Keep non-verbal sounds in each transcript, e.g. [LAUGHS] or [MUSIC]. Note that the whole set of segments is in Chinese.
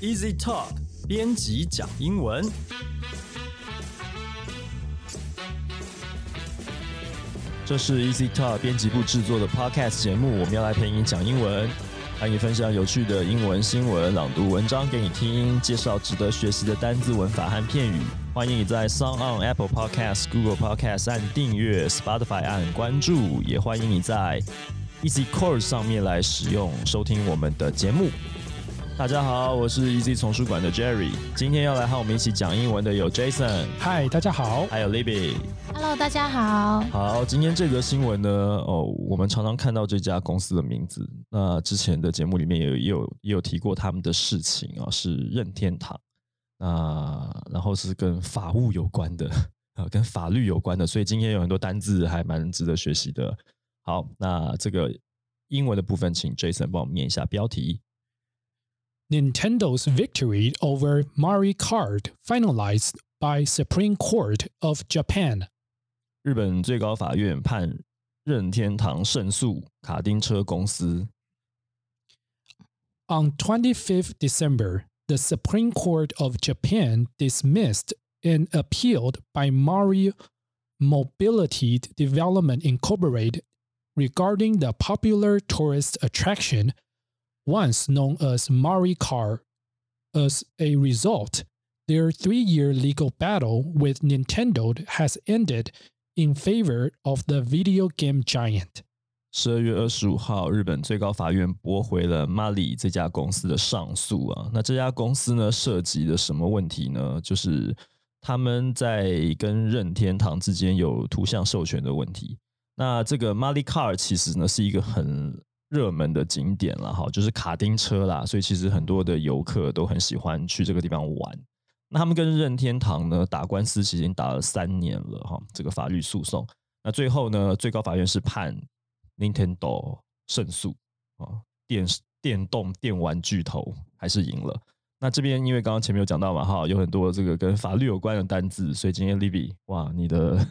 Easy Talk 编辑讲英文。这是 Easy Talk 编辑部制作的 Podcast 节目，我们要来陪你讲英文，和你分享有趣的英文新闻、朗读文章给你听，介绍值得学习的单字、文法和片语。欢迎你在 s o n g on Apple Podcast、Google Podcast 按订阅，Spotify 按关注，也欢迎你在 Easy Course 上面来使用收听我们的节目。大家好，我是 Easy 丛书馆的 Jerry，今天要来和我们一起讲英文的有 Jason，嗨，大家好。还有 Libby。Hello，大家好。好，今天这则新闻呢，哦，我们常常看到这家公司的名字。那之前的节目里面也有也有也有提过他们的事情啊，是任天堂。那然后是跟法务有关的，啊，[LAUGHS] 跟法律有关的，所以今天有很多单字还蛮值得学习的。好，那这个英文的部分，请 Jason 帮我们念一下标题。Nintendo's victory over Mario Kart finalized by Supreme Court of Japan. 日本最高法院判任天堂胜诉卡丁车公司。 On 25th December, the Supreme Court of Japan dismissed an appeal by Mario Mobility Development Incorporated regarding the popular tourist attraction once known as Mario Kart. As a result, their three-year legal battle with Nintendo has ended in favor of the video game giant. 十二月二十五号，日本最高法院驳回了 Mali 这家公司的上诉啊。那这家公司呢，涉及的什么问题呢？就是他们在跟任天堂之间有图像授权的问题。那这个 Mali Car 其实呢是一个很 热门的景点了哈，就是卡丁车啦，所以其实很多的游客都很喜欢去这个地方玩。那他们跟任天堂呢打官司，其实已经打了三年了哈，这个法律诉讼。那最后呢，最高法院是判 Nintendo 胜诉啊，电电动电玩巨头还是赢了。那这边因为刚刚前面有讲到嘛，哈，有很多这个跟法律有关的单字，所以今天 Libby 哇，你的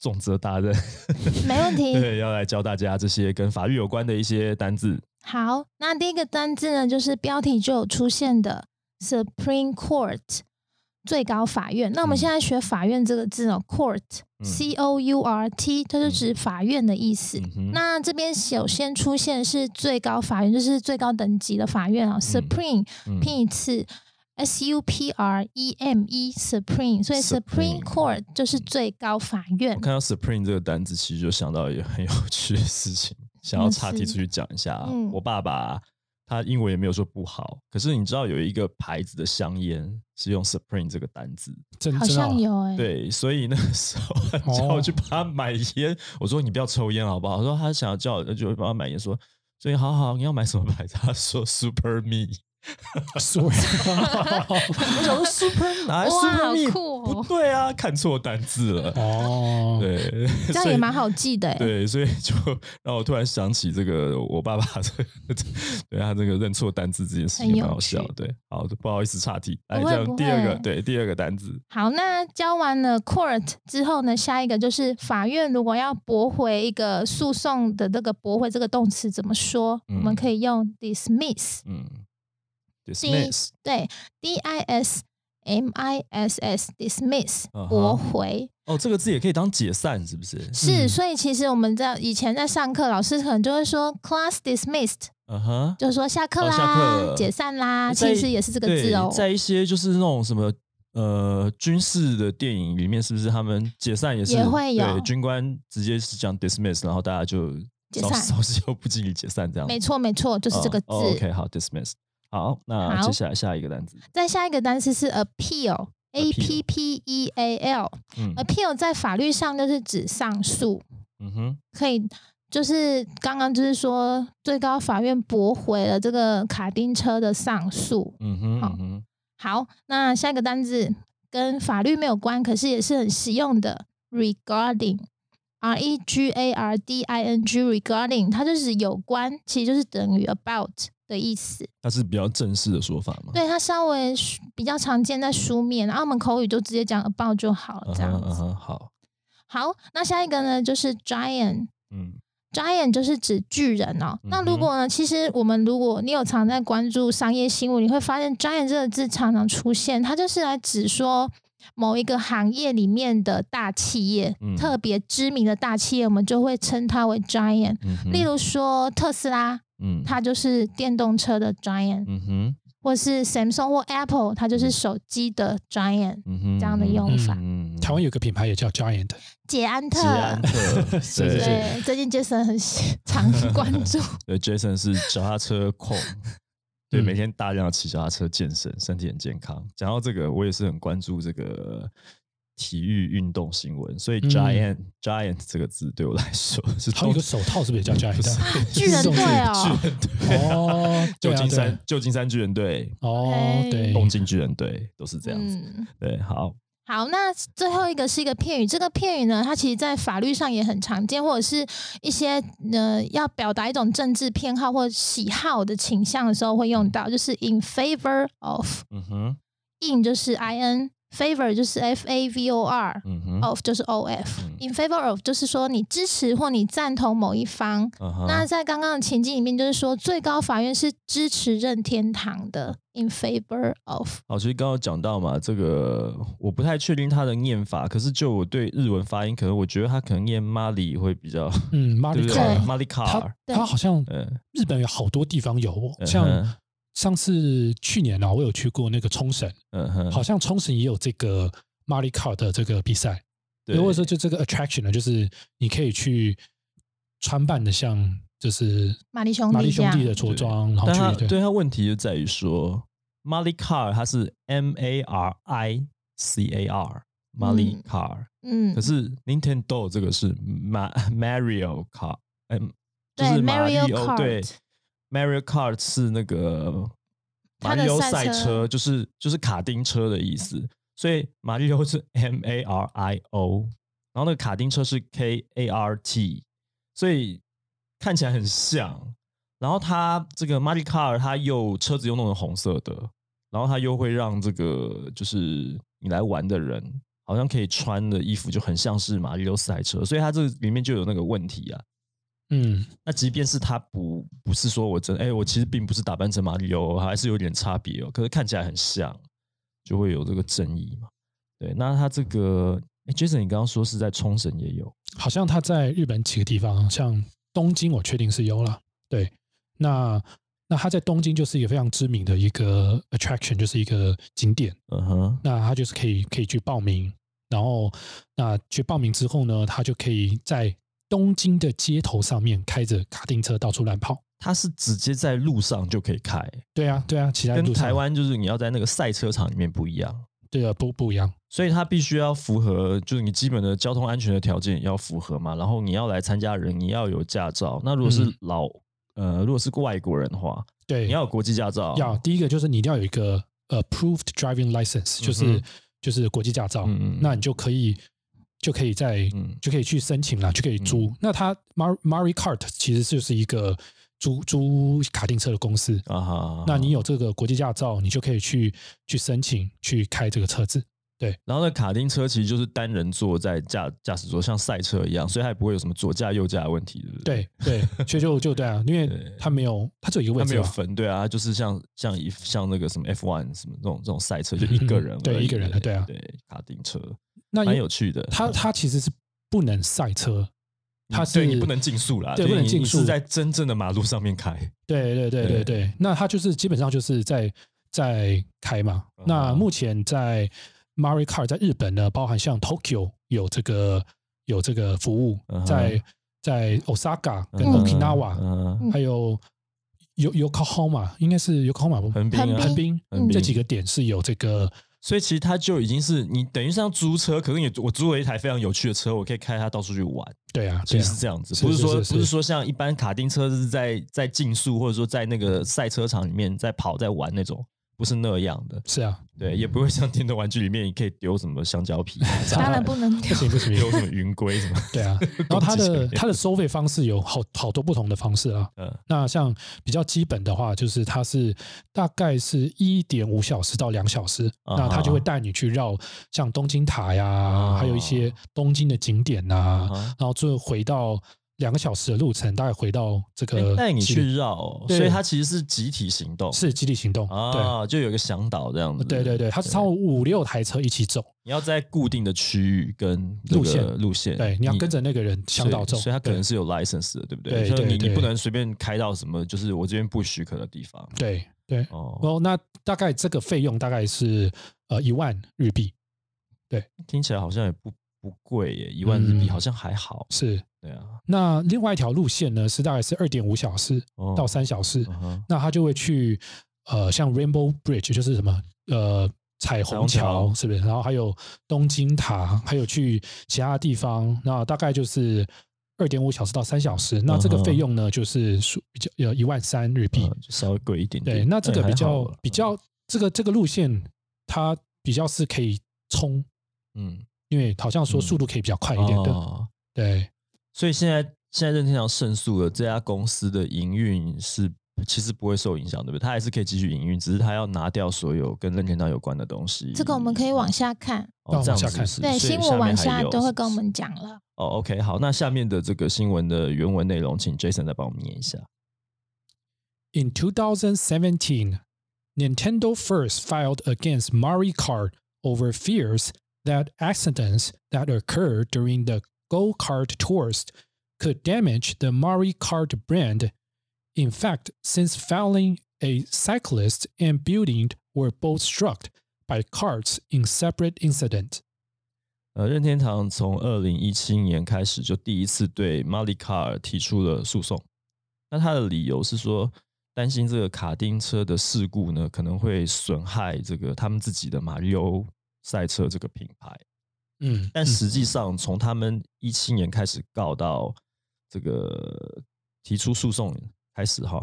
重责大任，[LAUGHS] 没问题对，要来教大家这些跟法律有关的一些单字。好，那第一个单字呢，就是标题就有出现的 Supreme Court 最高法院。那我们嗯现在学法院这个字哦，Court 嗯 C O U R T，它就指法院的意思。嗯，那这边首先出现是最高法院，就是最高等级的法院啊、s u p r e m e 嗯拼一次 S U P R E M E Supreme，所以 Supreme Court 就是最高法院我。看到 Supreme 这个单子，其实就想到一个很有趣的事情，[LAUGHS] 想要岔题出去讲一下。嗯我爸爸他英文也没有说不好，可是你知道有一个牌子的香烟是用 Supreme 这个单子，好像有哎、对，所以那个时候 [LAUGHS] 他叫我去帮他买烟，我说你不要抽烟好不好？他说他想要叫我就帮他买烟，说所以好好你要买什么牌子？他说 Super Me，所以我想说 Super 哪来哇 Super 好酷哦不对啊，看错单字了。哦，对，这样也蛮好记的、对，所以就让我突然想起这个我爸爸这个，对他这个认错单字这件事情很有蛮好笑。对，好，不好意思岔题，来不会第二个，对，第二个单字，好，那教完了 court 之后呢，下一个就是法院如果要驳回一个诉讼的这个驳回这个动词怎么？说？我们可以用 dismiss，嗯，dismiss，对，d i s m i s s dismiss 驳回。哦，这个字也可以当解散，是不是？是，嗯所以其实我们在以前在上课，老师可能就会说 class dismissed，嗯哼，就是说下课啦，哦课解散啦，其实也是这个字哦。在一些就是那种什么。呃，军事的电影里面是不是他们解散也是也会有对军官直接是讲 dismiss，然后大家就解散稍事后不经意解散这样。没错，没错，就是这个字。OK，好，dismiss。好，那接下来下一个单词，再下一个单词是 appeal，a p p e a l。嗯 appeal 在法律上就是指上诉，嗯哼，可以就是刚刚就是说最高法院驳回了这个卡丁车的上诉。嗯哼，好嗯，好，那下一个单字跟法律没有关，可是也是很实用的，regarding，r e g a r d i n g，regarding 它就是有关，其实就是等于 about 的意思。它是比较正式的说法嘛？对，它稍微比较常见在书面，然后我们口语就直接讲 about 就好了，这样子。好，好，那下一个呢就是 giant。嗯 Giant 就是指巨人哦。那如果呢，其实我们如果你有常在关注商业新闻，你会发现 Giant 这个字常常出现，它就是来指说某一个行业里面的大企业，嗯特别知名的大企业，我们就会称它为 Giant。嗯例如说特斯拉，嗯。它就是电动车的 Giant，、嗯哼。或是 Samsung 或 Apple，它就是手机的 Giant。嗯哼这样的用法嗯台湾有个品牌也叫 Giant，捷安特，捷安特，[LAUGHS] 是是？对。对，最近 Jason 很喜常关注。[LAUGHS] 对，Jason 是脚踏车控，对，嗯。每天大量的骑脚踏车健身，身体很健康。讲到这个，我也是很关注这个体育运动新闻，所以嗯。giant、giant 这个字对我来说 [LAUGHS] 是还有一个手套是不是也叫 [LAUGHS] Giant？[LAUGHS] 巨人队哦，巨人队。啊，哦，旧金山旧金山巨人队、哦，对，东京巨人队都是这样子。嗯，对，好，好，那最后一个是一个片语，这个片语呢，它其实在法律上也很常见，或者是一些呃要表达一种政治偏好或喜好的倾向的时候会用到，就是 in favor of。嗯哼，in 就是 i n。Favor 就是 f a v o r，of、嗯哼，就是 o f、嗯。In favor of 就是说你支持或你赞同某一方。嗯那在刚刚的情境里面，就是说最高法院是支持任天堂的，in favor of。好，其实刚刚有讲到嘛，这个我不太确定它的念法，可是就我对日文发音，可能我觉得它可能念 Mali 会比较，嗯，Mario 对不对？对。Kart，？Mali 它 Car，对它好像嗯，日本有好多地方有像哼上次去年啊，我有去过那个冲绳，嗯哼，好像冲绳也有这个 Mario Kart 的这个比赛，对。或者说就这个 attraction 呢，就是你可以去穿扮的像就是玛丽兄弟玛丽兄弟的着装，然后去对。它问题就在于说，Mali Car 它是 M A R I C A R，Mali 嗯。Car，、嗯，可是 Nintendo 这个是 Ma Mario Car，嗯，就是 Mario 奥对 Kart Mario Kart 是那个马里奥赛车赛车，就是就是卡丁车的意思，所以马里奥是 M A R I O，然后那个卡丁车是 K A R T，所以看起来很像。然后它这个 Mario Kart 它又车子又弄成红色的，然后它又会让这个就是你来玩的人好像可以穿的衣服就很像是马里奥赛车，所以它这里面就有那个问题啊。嗯那即便是他不不是说我真哎、我其实并不是打扮成马里奥，还是有点差别哦。可是看起来很像，就会有这个争议嘛。对，那他这个哎、j a s o n 你刚刚说是在冲绳也有，好像他在日本几个地方，像东京，我确定是有了。对，那那他在东京就是一个非常知名的一个 attraction，就是一个景点。嗯哼，那他就是可以可以去报名，然后那去报名之后呢，他就可以在东京的街头上面开着卡丁车到处乱跑。他是直接在路上就可以开，对啊，对啊，其他跟台湾就是你要在那个赛车场里面不一样，对啊不不一样。所以他必须要符合，就是你基本的交通安全的条件也要符合嘛。然后你要来参加人，你要有驾照。那如果是嗯老、呃，如果是外国人的话，对，你要有国际驾照，要第一个就是你一定要有一个 approved driving license，就是、嗯就是国际驾照，嗯嗯那你就可以就可以在、嗯。就可以去申请了，就可以租。那它 Mar Mari Kart 其实就是一个租租卡丁车的公司。啊哈，那你有这个国际驾照，你就可以去去申请去开这个车子。对。然后那卡丁车其实就是单人坐在驾驾驶座，像赛车一样，所以它也不会有什么左驾右驾的问题，对不对？对对，[LAUGHS] 所以就就对啊，因为对。它没有它只有一个位它置它，没有分，对啊，它就是像像一像那个什么 F1 什么这种这种赛车，就一个人、[LAUGHS] 嗯对一个人的对啊。对卡丁车那蛮有趣的。它它其实是不能赛车，它是对你不能竞速啦，对不能竞速是在真正的马路上面开。对对对对对对，那它就是基本上就是在在开嘛。嗯那目前在 Mario Kart 在日本呢，包含像 Tokyo 有这个有这个服务嗯，在在 Osaka 跟嗯 Okinawa，嗯，还有 Yo Yokohama 应该是 Yokohama 吧横滨啊，横滨嗯这几个点是有这个所以其实它就已经是你等于像租车，可是你我租了一台非常有趣的车，我可以开它到处去玩。对啊，其实是这样子，是不是说不是说像一般卡丁车是在在竞速或者说在那个赛车场里面在跑在玩那种，不是那样的。是啊，对，也不会像电动玩具里面你可以丢什么香蕉皮，[LAUGHS] 当然不能丢。不行不行，丢什么云龟什么。[LAUGHS] 对啊。然后它的的它的收费方式有好好多不同的方式啊。嗯那像比较基本的话，就是它是大概是一点五小时到两小时，啊那它就会带你去绕像东京塔呀，啊还有一些东京的景点呐、然后最后回到两个小时的路程，大概回到这个带你去绕哦，所以它其实是集体行动，是集体行动，啊，就有一个向导这样子。对对对对，它是超过五六台车一起走，你要在固定的区域跟路线。路线，对，你要跟着那个人向导走，所以它可能是有 license 的，对不对？所以你对对。你不能随便开到什么，就是我这边不许可的地方。对对。哦，哦，那大概这个费用大概是呃一万日币，对。听起来好像也不不贵耶，一万日币嗯。好像还好。是。对啊，那另外一条路线呢是大概是二点五小时哦到三小时，嗯那他就会去呃像 Rainbow Bridge 就是什么呃彩虹桥桥是不是？然后还有东京塔，还有去其他地方，那大概就是二点五小时到三小时。那这个费用呢就是属比较呃一万三日币。稍微贵一点点。对，那这个比较比较这个这个路线它比较是可以冲，嗯因为好像说嗯速度可以比较快一点的。哦对，所以现在现在任天堂胜诉了，这家公司的营运是其实不会受影响，对不对？它还是可以继续营运，只是它要拿掉所有跟任天堂有关的东西。这个我们可以往下看，哦这样往下看子是对，新闻往下都会跟我。们讲了。哦，OK，好，那下面的这个新闻的原文内容，请 Jason 再帮我们念一下。In 2017, Nintendo first filed against Mario Kart over fears that accidents that occur during the go kart tours could damage the Mario Kart brand. In fact, since filing, a cyclist and building were both struck by carts in separate incidents. 呃，任天堂从二零一七年开始就第一次对马里卡尔提出了诉讼。那他的理由是说，担心这个卡丁车的事故呢，可能会损害这个他们自己的马里奥赛车这个品牌。 嗯，但实际上，从他们一七年开始告到这个提出诉讼开始哈，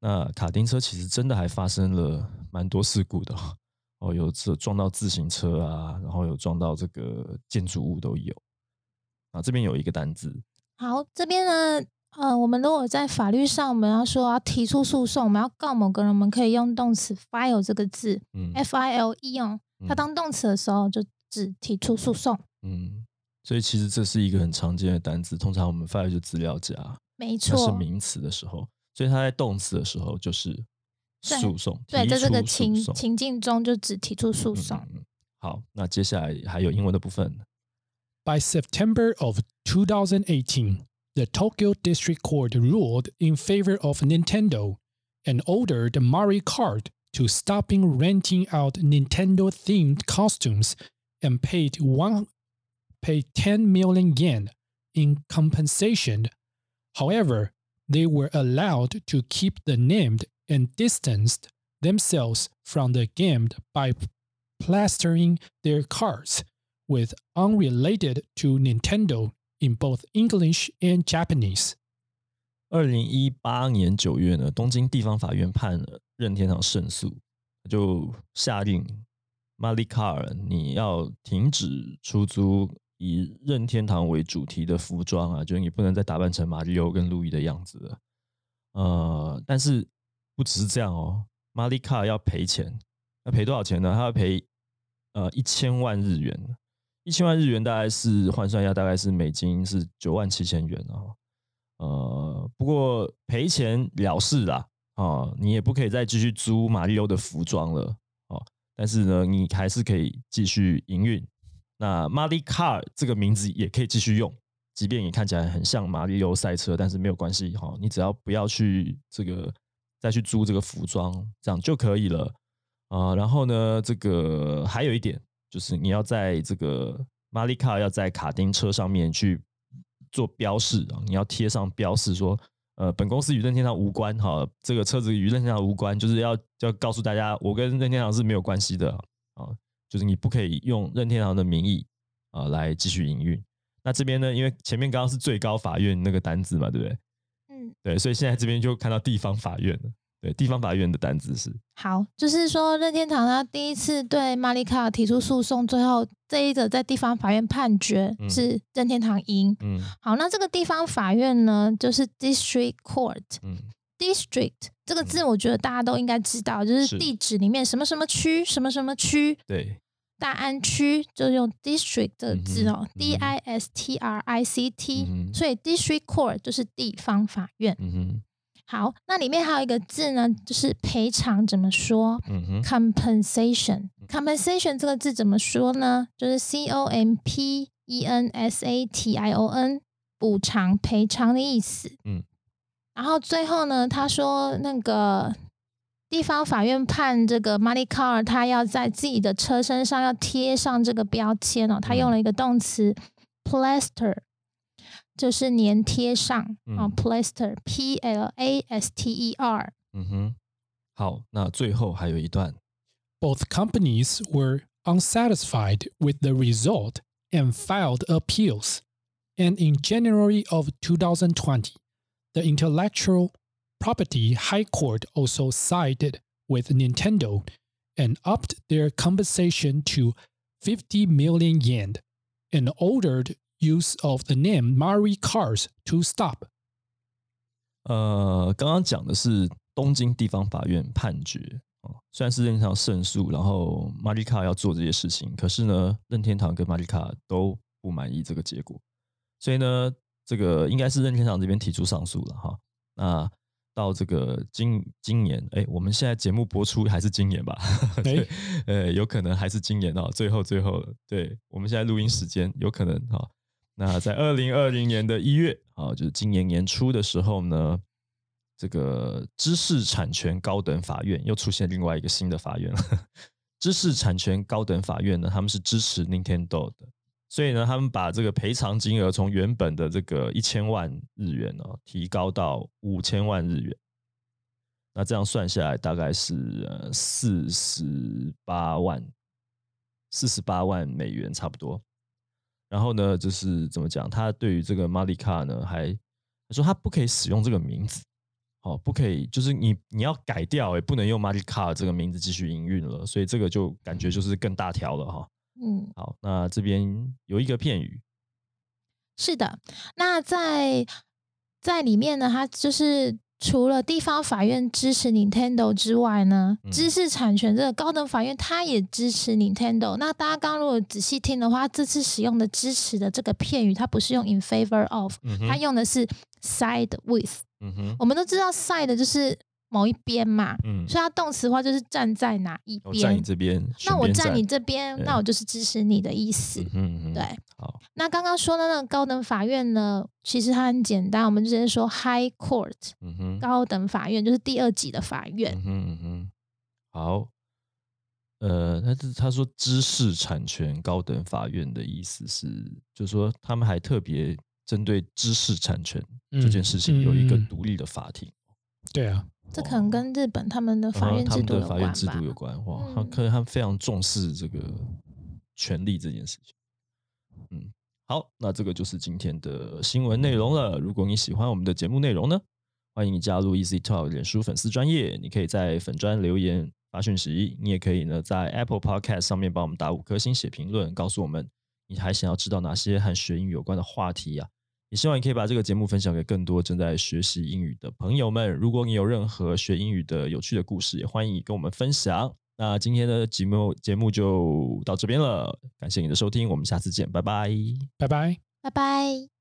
那卡丁车其实真的还发生了蛮多事故的哦 [LAUGHS] 哦，有这撞到自行车啊，然后有撞到这个建筑物都有。啊，这边有一个单字，好，这边呢，呃，我们如果在法律上我们要说要提出诉讼，我们要告某个人，我们可以用动词 file 这个字嗯，f i l e 哦，它嗯。当动词的时候就指提出诉讼。嗯，所以其实这是一个很常见的单词，通常我们 file 就资料夹，没错是，名词的时候，所以它在动词的时候就是对诉讼，对，在这个情情境中就只提出诉嗯讼。嗯嗯好，那接下来还有英文的部分。By September of 2018, the Tokyo District Court ruled in favor of Nintendo and ordered Mario Kart to stopping renting out Nintendo themed costumes and paid one paid 10 million yen in compensation. However, they were allowed to keep the name and distanced themselves from the game by plastering their cards with unrelated to Nintendo in both English and Japanese. 二零一八年九月呢，东京地方法院判了任天堂胜诉，就下令 马里卡尔你要停止出租以任天堂为主题的服装啊，就是你不能再打扮成马里奥跟路易的样子了。呃，但是不只是这样哦，马里卡尔要赔钱，要赔多少钱呢？他要赔呃一千万日元，一千万日元大概是换算一下，大概是美金是九万七千元啊。呃，不过赔钱了事啦，啊，你也不可以再继续租马里奥的服装了，但是呢，你还是可以继续营运。那 Mario Car 这个名字也可以继续用，即便你看起来很像马里奥赛车，但是没有关系哈、你只要不要去这个再去租这个服装，这样就可以了啊、然后呢，这个还有一点就是你要在这个 Mario Car 要在卡丁车上面去做标示啊，你要贴上标示说，呃，本公司与任天堂无关哈，这个车子与任天堂无关，就是要要告诉大家，我跟任天堂是没有关系的啊，就是你不可以用任天堂的名义啊来继续营运。那这边呢，因为前面刚刚是最高法院那个单子嘛，对不对？嗯，对，所以现在这边就看到地方法院了。对，地方法院的单子是好，就是说任天堂他第一次对马里卡尔提出诉讼，最后这一个在地方法院判决嗯是任天堂赢。嗯好，那这个地方法院呢，就是 District Court。嗯 District 这个字，我觉得大家都应该知道，就是是地址里面什么什么区，什么什么区。对大安区就用 district 这个字哦、d I S T R I C T，、嗯所以 district court 就是地方法院。嗯哼，好，那里面还有一个字呢，就是赔偿怎么说嗯哼，？compensation。compensation 这个字怎么说呢？就是 C O M P E N S A T I O N，补偿、赔偿的意思。嗯，然后最后呢，他说那个地方法院判这个 Money Car 他要在自己的车身上要贴上这个标签哦，他用了一个动词 plaster，就是粘贴上啊、嗯 plaster，P L A S T E R。嗯哼。好，那最后还有一段， Both companies were unsatisfied with the result and filed appeals. And in January of 2020, the Intellectual Property High Court also sided with Nintendo and upped their compensation to 50 million yen and ordered use of the name Mario Cars to stop. 呃，刚刚讲的是东京地方法院判决哦，虽然是任天堂胜诉，然后马里卡要做这些事情，可是呢，任天堂跟马里卡都不满意这个结果，所以呢，这个应该是任天堂这边提出上诉了哈。那到这个今今年，哎，我们现在节目播出还是今年吧？[LAUGHS] 对，呃，有可能还是今年哦。最后最后，对我们现在录音时间有可能哈。那在二零二零年的一月啊，就是今年年初的时候呢，这个知识产权高等法院又出现另外一个新的法院了。[LAUGHS] 知识产权高等法院呢，他们是支持 Nintendo 的，所以呢，他们把这个赔偿金额从原本的这个一千万日元哦，提高到五千万日元。那这样算下来，大概是四十八万，四十八万美元差不多。然后呢，就是怎么讲？他对于这个 m a l i k a 呢，还说他不可以使用这个名字，哦，不可以，就是你你要改掉，也不能用 m a l i k a 这个名字继续营运了。所以这个就感觉就是更大条了哈。嗯，好，那这边有一个片语，是的。那在在里面呢，它就是除了地方法院支持 Nintendo 之外呢，嗯知识产权这个高等法院它也支持 Nintendo。那大家刚刚如果仔细听的话，这次使用的支持的这个片语，它不是用 in favor of，嗯它，用的是 side with。嗯哼，我们都知道 side 就是某一边嘛，嗯，所以它动词的话就是站在哪一边。站你边。这边，那我站。你这边，那我就是支持你的意思。嗯哼嗯哼，对，好，那刚刚说的那个高等法院呢，其实它很简单，我们就直接说 High Court 嗯哼，高等法院，就是第二级的法院。嗯哼嗯哼，好。呃，他是他说知识产权高等法院的意思是，就是说他们还特别针对知识产权这件事情有一个嗯嗯嗯。独立的法庭，对啊，这可能跟日本他们的法院制度有们的法院制度？有关，哇，他嗯可能他们非常重视这个权利这件事情。嗯，好，那这个就是今天的新闻内容了。如果你喜欢我们的节目内容呢，欢迎你加入 Easy Talk 脸书粉丝专业，你可以在粉专留言发讯息，你也可以呢在 Apple Podcast 上面帮我们打五颗星写评论，告诉我们你还想要知道哪些和学英语有关的话题啊。也希望你可以把这个节目分享给更多正在学习英语的朋友们。如果你有任何学英语的有趣的故事，也欢迎你跟我们分享。那今天的节目节目就到这边了，感谢你的收听，我们下次见，拜拜。拜拜。拜拜。